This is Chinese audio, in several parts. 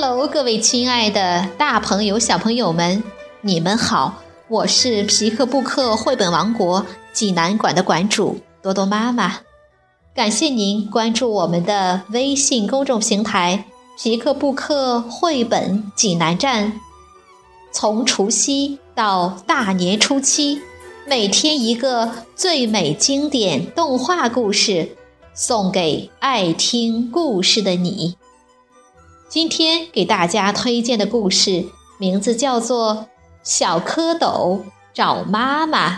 Hello，各位亲爱的大朋友、小朋友们，你们好！我是皮克布克绘本王国济南馆的馆主多多妈妈。感谢您关注我们的微信公众平台“皮克布克绘本济南站”。从除夕到大年初七，每天一个最美经典动画故事，送给爱听故事的你。今天给大家推荐的故事名字叫做《小蝌蚪找妈妈》。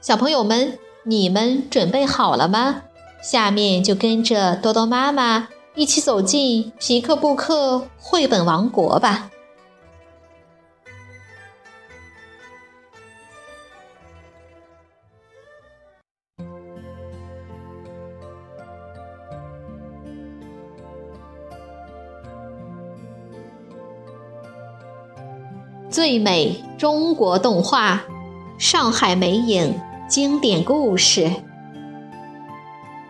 小朋友们。你们准备好了吗？下面就跟着多多妈妈一起走进皮克布克绘本王国吧。最美中国动画，上海美影。经典故事《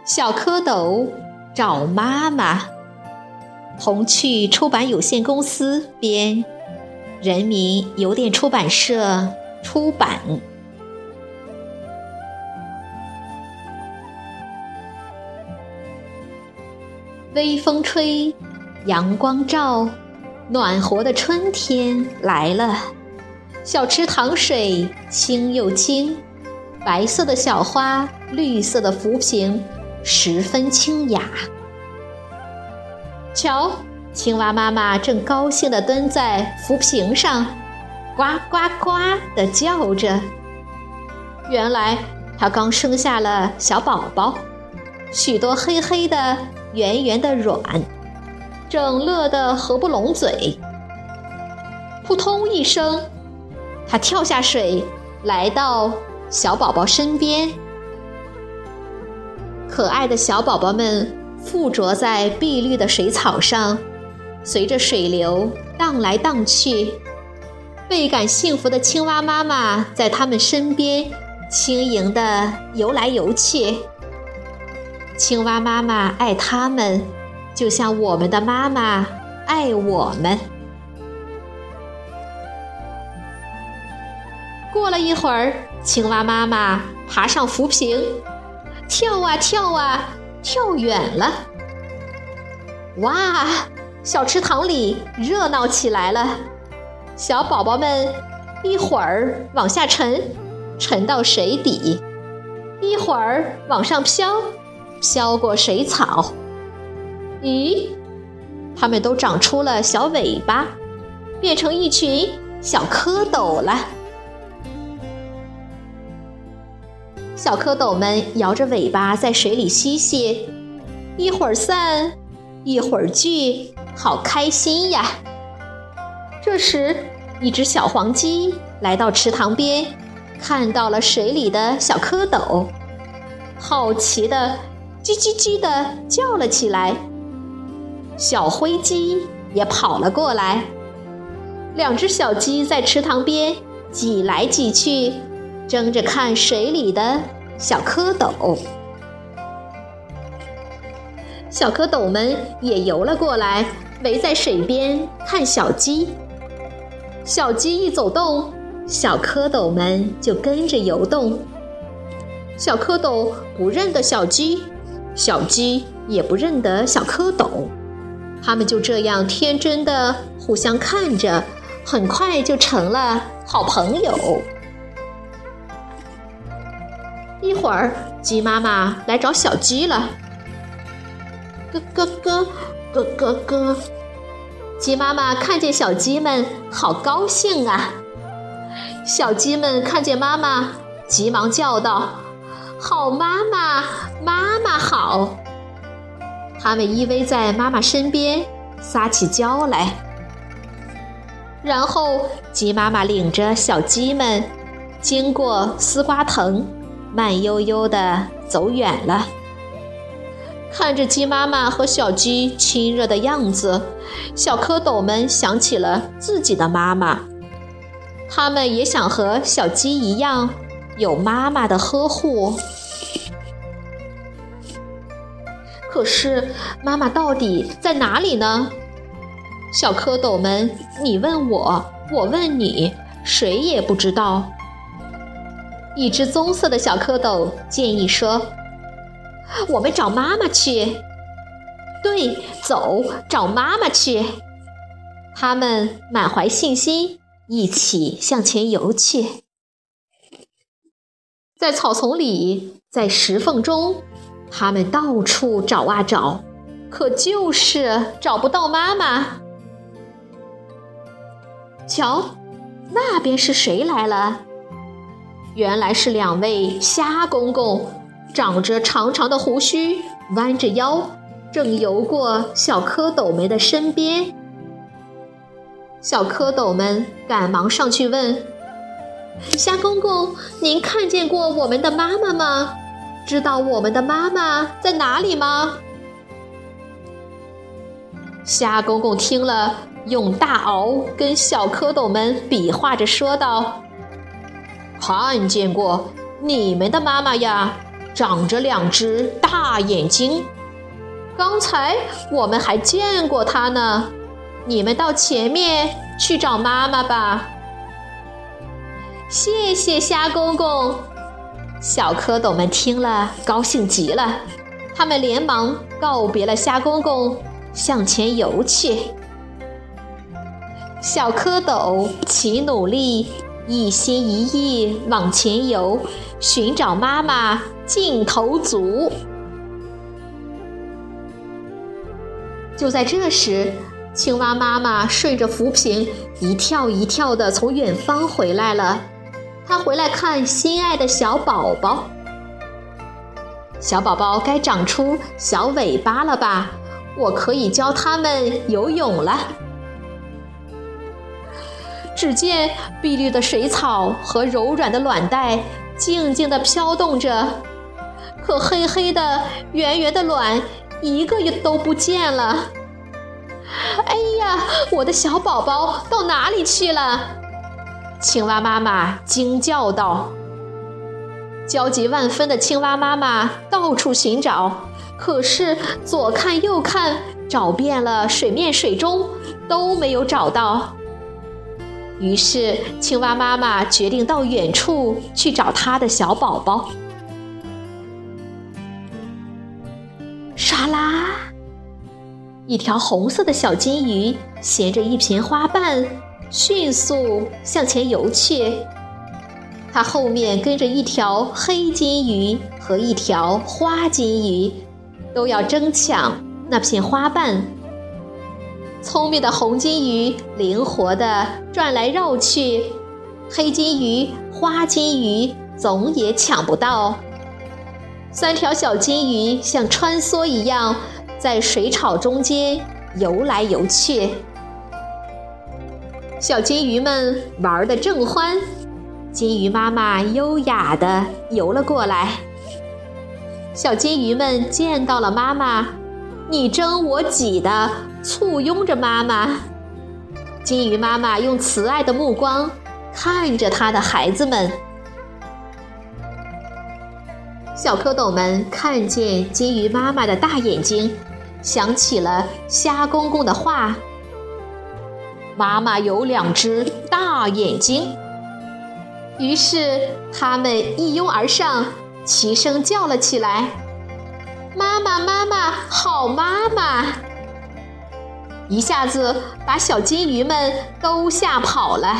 小蝌蚪找妈妈》，童趣出版有限公司编，人民邮电出版社出版。微风吹，阳光照，暖和的春天来了。小池塘水清又清。白色的小花，绿色的浮萍，十分清雅。瞧，青蛙妈妈正高兴地蹲在浮萍上，呱呱呱地叫着。原来，它刚生下了小宝宝，许多黑黑的、圆圆的卵，正乐得合不拢嘴。扑通一声，它跳下水，来到。小宝宝身边，可爱的小宝宝们附着在碧绿的水草上，随着水流荡来荡去。倍感幸福的青蛙妈妈在它们身边轻盈地游来游去。青蛙妈妈爱它们，就像我们的妈妈爱我们。过了一会儿。青蛙妈妈爬上浮萍，跳啊跳啊，跳远了。哇，小池塘里热闹起来了。小宝宝们一会儿往下沉，沉到水底；一会儿往上飘，飘过水草。咦，它们都长出了小尾巴，变成一群小蝌蚪了。小蝌蚪们摇着尾巴在水里嬉戏，一会儿散，一会儿聚，好开心呀！这时，一只小黄鸡来到池塘边，看到了水里的小蝌蚪，好奇的叽叽叽的叫了起来。小灰鸡也跑了过来，两只小鸡在池塘边挤来挤去。争着看水里的小蝌蚪，小蝌蚪们也游了过来，围在水边看小鸡。小鸡一走动，小蝌蚪们就跟着游动。小蝌蚪不认得小鸡，小鸡也不认得小蝌蚪，它们就这样天真的互相看着，很快就成了好朋友。一会儿，鸡妈妈来找小鸡了。咯咯咯，咯咯咯，鸡妈妈看见小鸡们，好高兴啊！小鸡们看见妈妈，急忙叫道：“好妈妈，妈妈好！”它们依偎在妈妈身边，撒起娇来。然后，鸡妈妈领着小鸡们经过丝瓜藤。慢悠悠地走远了。看着鸡妈妈和小鸡亲热的样子，小蝌蚪们想起了自己的妈妈，它们也想和小鸡一样有妈妈的呵护。可是，妈妈到底在哪里呢？小蝌蚪们，你问我，我问你，谁也不知道。一只棕色的小蝌蚪建议说：“我们找妈妈去。”对，走，找妈妈去。他们满怀信心，一起向前游去。在草丛里，在石缝中，他们到处找啊找，可就是找不到妈妈。瞧，那边是谁来了？原来是两位虾公公，长着长长的胡须，弯着腰。正游过小蝌蚪们的身边，小蝌蚪们赶忙上去问：“虾公公，您看见过我们的妈妈吗？知道我们的妈妈在哪里吗？”虾公公听了，用大螯跟小蝌蚪们比划着说道：“看见过你们的妈妈呀，长着两只大眼睛。”刚才我们还见过它呢，你们到前面去找妈妈吧。谢谢虾公公，小蝌蚪们听了高兴极了，他们连忙告别了虾公公，向前游去。小蝌蚪齐努力，一心一意往前游，寻找妈妈劲头足。就在这时，青蛙妈妈顺着浮萍一跳一跳的从远方回来了。他回来看心爱的小宝宝。小宝宝该长出小尾巴了吧？我可以教他们游泳了。只见碧绿的水草和柔软的卵带静静地飘动着，可黑黑的圆圆的卵。一个也都不见了！哎呀，我的小宝宝到哪里去了？青蛙妈妈惊叫道。焦急万分的青蛙妈妈到处寻找，可是左看右看，找遍了水面水中，都没有找到。于是，青蛙妈妈决定到远处去找它的小宝宝。唰啦！一条红色的小金鱼衔着一片花瓣，迅速向前游去。它后面跟着一条黑金鱼和一条花金鱼，都要争抢那片花瓣。聪明的红金鱼灵活地转来绕去，黑金鱼、花金鱼总也抢不到。三条小金鱼像穿梭一样，在水草中间游来游去。小金鱼们玩得正欢，金鱼妈妈优雅地游了过来。小金鱼们见到了妈妈，你争我挤的簇拥着妈妈。金鱼妈妈用慈爱的目光看着她的孩子们。小蝌蚪们看见金鱼妈妈的大眼睛，想起了虾公公的话：“妈妈有两只大眼睛。”于是他们一拥而上，齐声叫了起来：“妈妈，妈妈，好妈妈！”一下子把小金鱼们都吓跑了。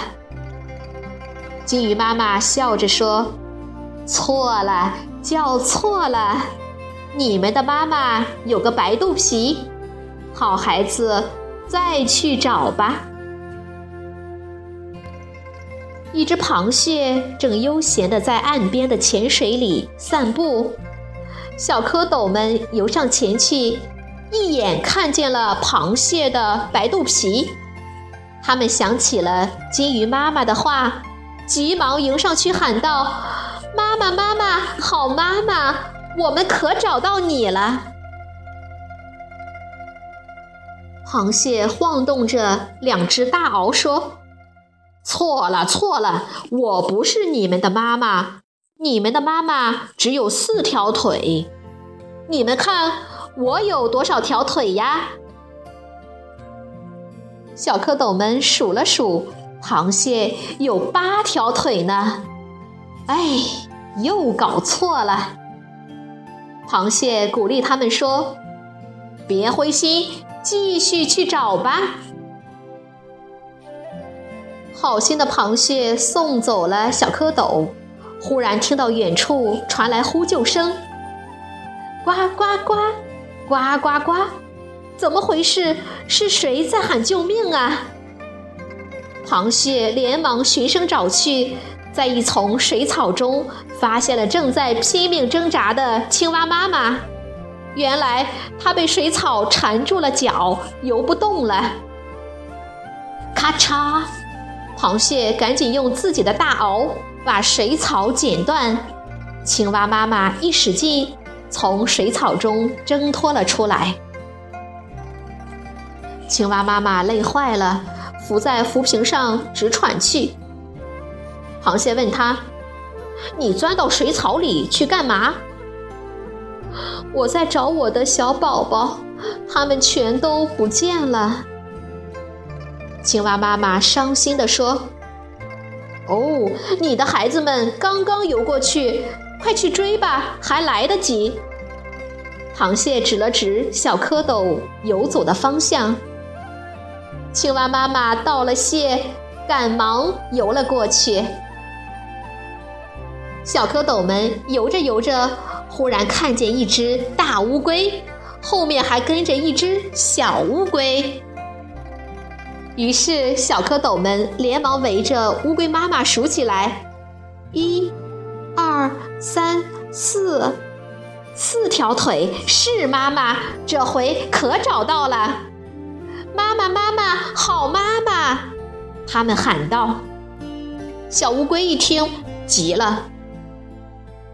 金鱼妈妈笑着说：“错了。”叫错了，你们的妈妈有个白肚皮，好孩子，再去找吧。一只螃蟹正悠闲地在岸边的浅水里散步，小蝌蚪们游上前去，一眼看见了螃蟹的白肚皮，他们想起了金鱼妈妈的话，急忙迎上去喊道。妈妈，妈妈，好妈妈，我们可找到你了。螃蟹晃动着两只大螯说：“错了，错了，我不是你们的妈妈。你们的妈妈只有四条腿，你们看我有多少条腿呀？”小蝌蚪们数了数，螃蟹有八条腿呢。哎，又搞错了。螃蟹鼓励他们说：“别灰心，继续去找吧。”好心的螃蟹送走了小蝌蚪，忽然听到远处传来呼救声：“呱呱呱，呱呱呱！怎么回事？是谁在喊救命啊？”螃蟹连忙循声找去。在一丛水草中，发现了正在拼命挣扎的青蛙妈妈。原来它被水草缠住了脚，游不动了。咔嚓！螃蟹赶紧用自己的大螯把水草剪断。青蛙妈妈一使劲，从水草中挣脱了出来。青蛙妈妈累坏了，伏在浮萍上直喘气。螃蟹问他：“你钻到水草里去干嘛？”“我在找我的小宝宝，他们全都不见了。”青蛙妈妈伤心地说：“哦，你的孩子们刚刚游过去，快去追吧，还来得及。”螃蟹指了指小蝌蚪游走的方向。青蛙妈妈道了谢，赶忙游了过去。小蝌蚪们游着游着，忽然看见一只大乌龟，后面还跟着一只小乌龟。于是，小蝌蚪们连忙围着乌龟妈妈数起来：一、二、三、四，四条腿是妈妈，这回可找到了！妈妈，妈妈，好妈妈！他们喊道。小乌龟一听，急了。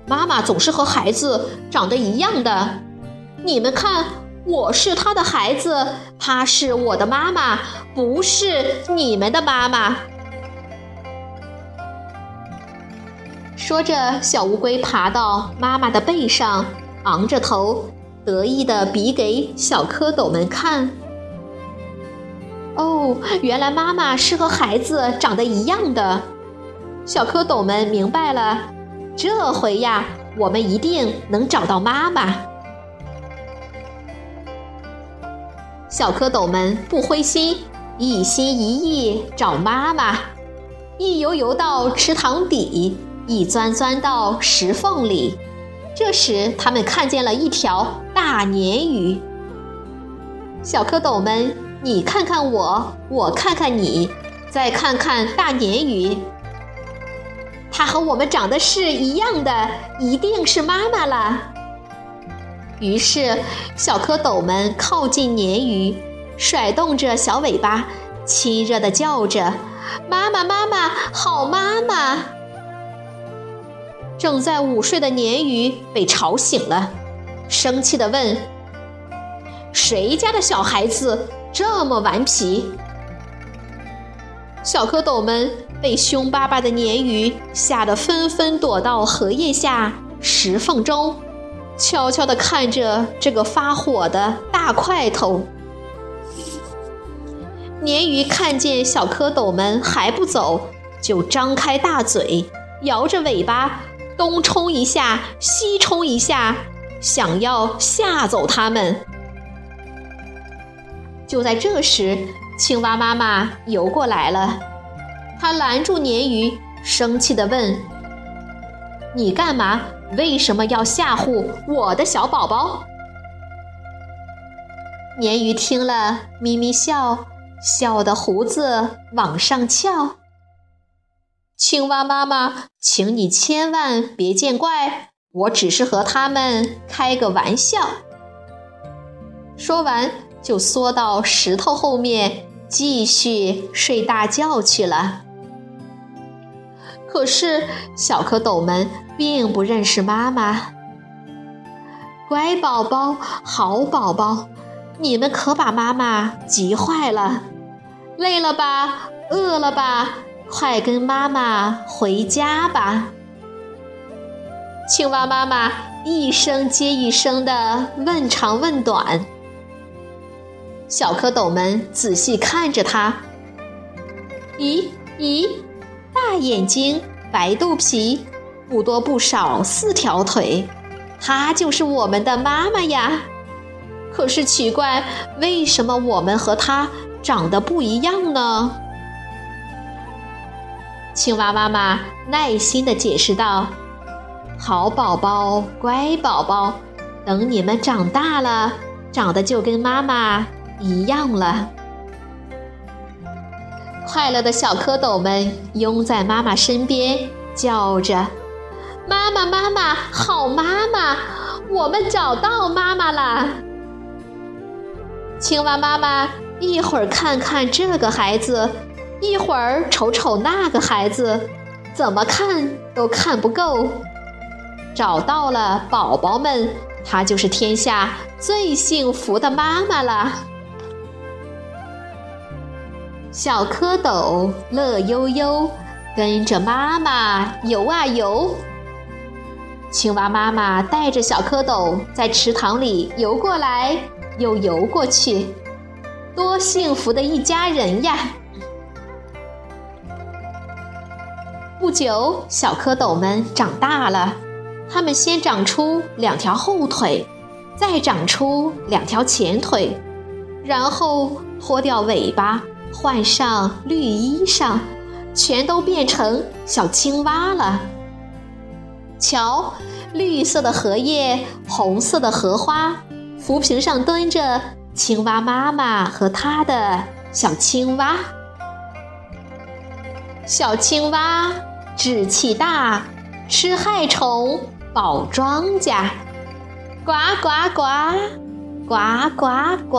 妈妈总是和孩子长得一样的，你们看，我是他的孩子，他是我的妈妈，不是你们的妈妈。说着，小乌龟爬到妈妈的背上，昂着头，得意的比给小蝌蚪们看。哦，原来妈妈是和孩子长得一样的，小蝌蚪们明白了。这回呀，我们一定能找到妈妈。小蝌蚪们不灰心，一心一意找妈妈。一游游到池塘底，一钻钻到石缝里。这时，他们看见了一条大鲶鱼。小蝌蚪们，你看看我，我看看你，再看看大鲶鱼。它和我们长得是一样的，一定是妈妈了。于是，小蝌蚪们靠近鲶鱼，甩动着小尾巴，亲热地叫着：“妈妈，妈妈，好妈妈！”正在午睡的鲶鱼被吵醒了，生气地问：“谁家的小孩子这么顽皮？”小蝌蚪们。被凶巴巴的鲶鱼吓得纷纷躲到荷叶下、石缝中，悄悄地看着这个发火的大块头。鲶鱼看见小蝌蚪们还不走，就张开大嘴，摇着尾巴，东冲一下，西冲一下，想要吓走它们。就在这时，青蛙妈妈游过来了。它拦住鲶鱼，生气地问：“你干嘛？为什么要吓唬我的小宝宝？”鲶鱼听了，咪咪笑，笑得胡子往上翘。青蛙妈妈，请你千万别见怪，我只是和他们开个玩笑。说完，就缩到石头后面，继续睡大觉去了。可是，小蝌蚪们并不认识妈妈。乖宝宝，好宝宝，你们可把妈妈急坏了。累了吧？饿了吧？快跟妈妈回家吧！青蛙妈妈一声接一声的问长问短。小蝌蚪们仔细看着它。咦咦，大眼睛，白肚皮，不多不少四条腿，它就是我们的妈妈呀。可是奇怪，为什么我们和它长得不一样呢？青蛙妈妈耐心地解释道：“好宝宝，乖宝宝，等你们长大了，长得就跟妈妈一样了。”快乐的小蝌蚪们拥在妈妈身边，叫着：“妈妈，妈妈，好妈妈，我们找到妈妈了！”青蛙妈妈一会儿看看这个孩子，一会儿瞅瞅那个孩子，怎么看都看不够。找到了宝宝们，她就是天下最幸福的妈妈了。小蝌蚪乐悠悠，跟着妈妈游啊游。青蛙妈妈带着小蝌蚪在池塘里游过来。又游过去，多幸福的一家人呀！不久，小蝌蚪们长大了，它们先长出两条后腿，再长出两条前腿，然后脱掉尾巴，换上绿衣裳，全都变成小青蛙了。瞧，绿色的荷叶，红色的荷花。浮萍上蹲着青蛙妈妈和它的小青蛙。小青蛙志气大，吃害虫，保庄稼。呱呱呱，呱呱呱。